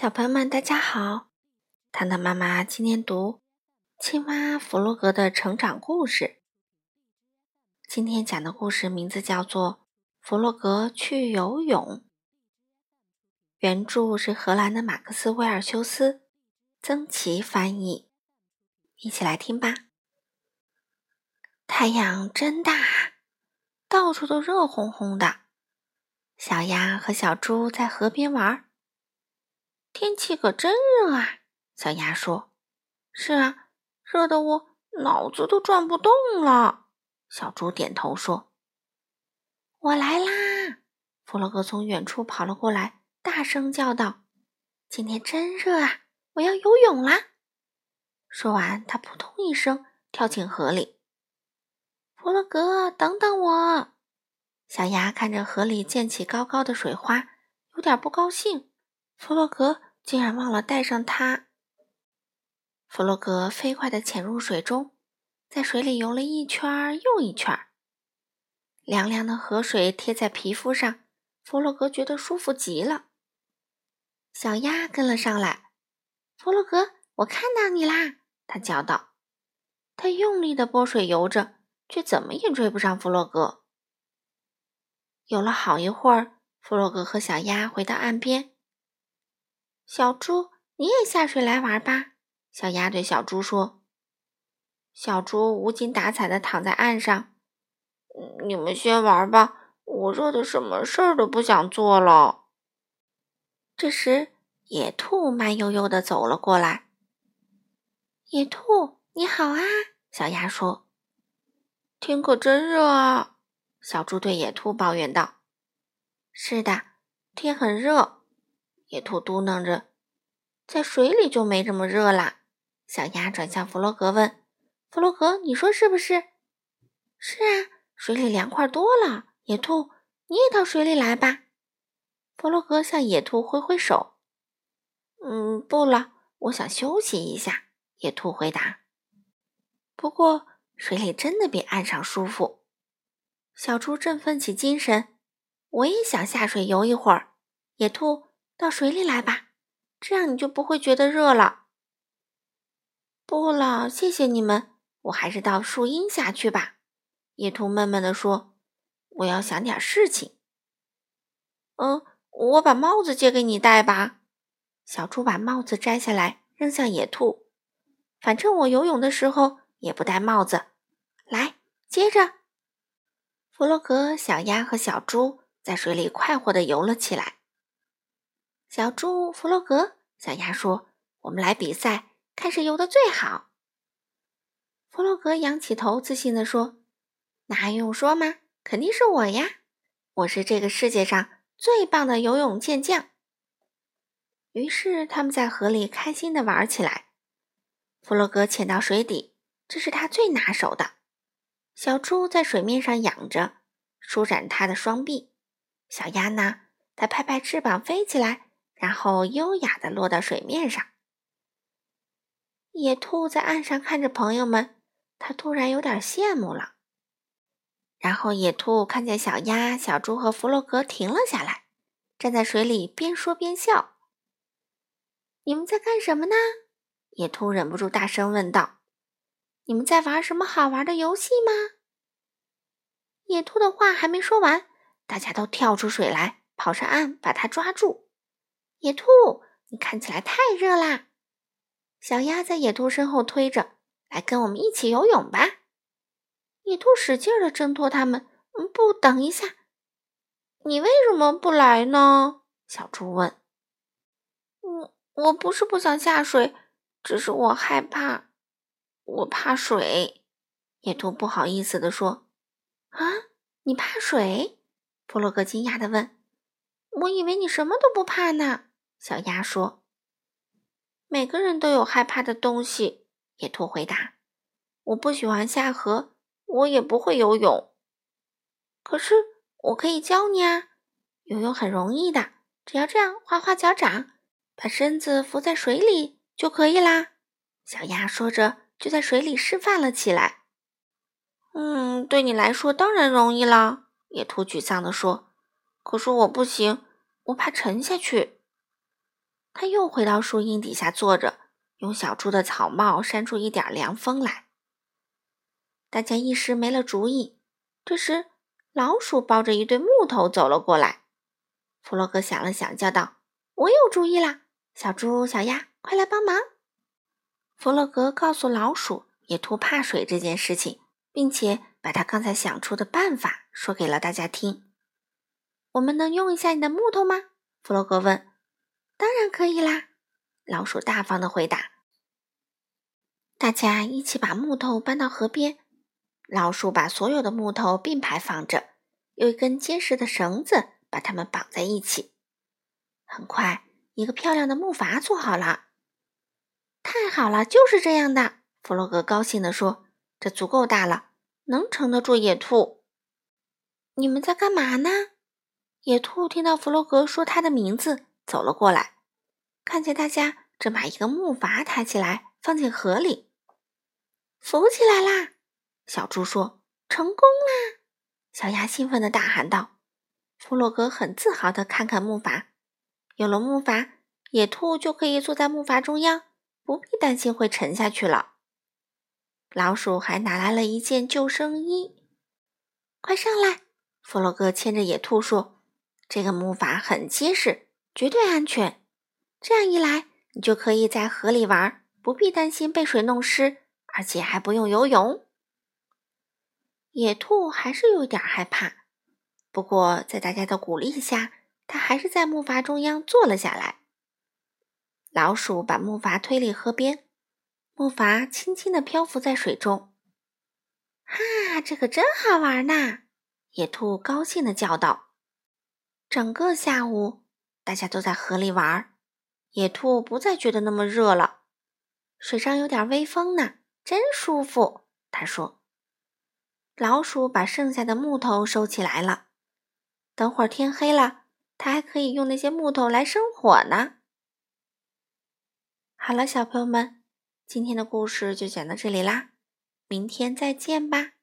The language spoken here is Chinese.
小朋友们，大家好！糖糖妈妈今天读《青蛙弗洛格的成长故事》。今天讲的故事名字叫做《弗洛格去游泳》。原著是荷兰的马克思·威尔修斯，曾琦翻译。一起来听吧。太阳真大，到处都热烘烘的。小鸭和小猪在河边玩。天气可真热啊！小鸭说：“是啊，热得我脑子都转不动了。”小猪点头说：“我来啦！”弗洛格从远处跑了过来，大声叫道：“今天真热啊！我要游泳啦！”说完，他扑通一声跳进河里。弗洛格，等等我！小鸭看着河里溅起高高的水花，有点不高兴。弗洛格。竟然忘了带上它。弗洛格飞快地潜入水中，在水里游了一圈又一圈。凉凉的河水贴在皮肤上，弗洛格觉得舒服极了。小鸭跟了上来，弗洛格，我看到你啦！他叫道。他用力地拨水游着，却怎么也追不上弗洛格。游了好一会儿，弗洛格和小鸭回到岸边。小猪，你也下水来玩吧。”小鸭对小猪说。小猪无精打采地躺在岸上。“你们先玩吧，我热的什么事儿都不想做了。”这时，野兔慢悠悠地走了过来。“野兔，你好啊！”小鸭说。“天可真热啊！”小猪对野兔抱怨道。“是的，天很热。”野兔嘟囔着：“在水里就没这么热啦。”小鸭转向弗洛格问：“弗洛格，你说是不是？”“是啊，水里凉快多了。”野兔，你也到水里来吧。弗洛格向野兔挥挥手。“嗯，不了，我想休息一下。”野兔回答。不过水里真的比岸上舒服。小猪振奋起精神：“我也想下水游一会儿。”野兔。到水里来吧，这样你就不会觉得热了。不了，谢谢你们，我还是到树荫下去吧。野兔闷闷地说：“我要想点事情。”嗯，我把帽子借给你戴吧。小猪把帽子摘下来扔向野兔。反正我游泳的时候也不戴帽子。来，接着。弗洛格、小鸭和小猪在水里快活地游了起来。小猪弗洛格，小鸭说：“我们来比赛，看谁游的最好。”弗洛格仰起头，自信地说：“那还用说吗？肯定是我呀！我是这个世界上最棒的游泳健将。”于是他们在河里开心地玩起来。弗洛格潜到水底，这是他最拿手的。小猪在水面上仰着，舒展它的双臂。小鸭呢？它拍拍翅膀飞起来。然后优雅地落到水面上。野兔在岸上看着朋友们，它突然有点羡慕了。然后野兔看见小鸭、小猪和弗洛格停了下来，站在水里边说边笑。“你们在干什么呢？”野兔忍不住大声问道。“你们在玩什么好玩的游戏吗？”野兔的话还没说完，大家都跳出水来，跑上岸把它抓住。野兔，你看起来太热啦！小鸭在野兔身后推着，来跟我们一起游泳吧。野兔使劲的挣脱他们。不，等一下，你为什么不来呢？小猪问。我我不是不想下水，只是我害怕，我怕水。野兔不好意思的说。啊，你怕水？弗洛格惊讶的问。我以为你什么都不怕呢。小鸭说：“每个人都有害怕的东西。”野兔回答：“我不喜欢下河，我也不会游泳。可是我可以教你啊！游泳很容易的，只要这样划划脚掌，把身子浮在水里就可以啦。”小鸭说着，就在水里示范了起来。“嗯，对你来说当然容易了。”野兔沮丧地说。“可是我不行，我怕沉下去。”他又回到树荫底下坐着，用小猪的草帽扇出一点凉风来。大家一时没了主意。这时，老鼠抱着一堆木头走了过来。弗洛格想了想，叫道：“我有主意啦！小猪、小鸭，快来帮忙！”弗洛格告诉老鼠野兔怕水这件事情，并且把他刚才想出的办法说给了大家听。“我们能用一下你的木头吗？”弗洛格问。“当然可以啦！”老鼠大方的回答。大家一起把木头搬到河边。老鼠把所有的木头并排放着，用一根结实的绳子把它们绑在一起。很快，一个漂亮的木筏做好了。太好了，就是这样的。弗洛格高兴地说：“这足够大了，能撑得住野兔。”你们在干嘛呢？野兔听到弗洛格说他的名字，走了过来，看见大家正把一个木筏抬起来放进河里，浮起来啦。小猪说：“成功啦！”小鸭兴奋地大喊道。弗洛格很自豪地看看木筏，有了木筏，野兔就可以坐在木筏中央，不必担心会沉下去了。老鼠还拿来了一件救生衣。快上来！弗洛格牵着野兔说：“这个木筏很结实，绝对安全。这样一来，你就可以在河里玩，不必担心被水弄湿，而且还不用游泳。”野兔还是有点害怕，不过在大家的鼓励下，它还是在木筏中央坐了下来。老鼠把木筏推离河边，木筏轻轻地漂浮在水中。哈，这可真好玩呐！野兔高兴地叫道。整个下午，大家都在河里玩，野兔不再觉得那么热了。水上有点微风呢，真舒服。他说。老鼠把剩下的木头收起来了。等会儿天黑了，它还可以用那些木头来生火呢。好了，小朋友们，今天的故事就讲到这里啦，明天再见吧。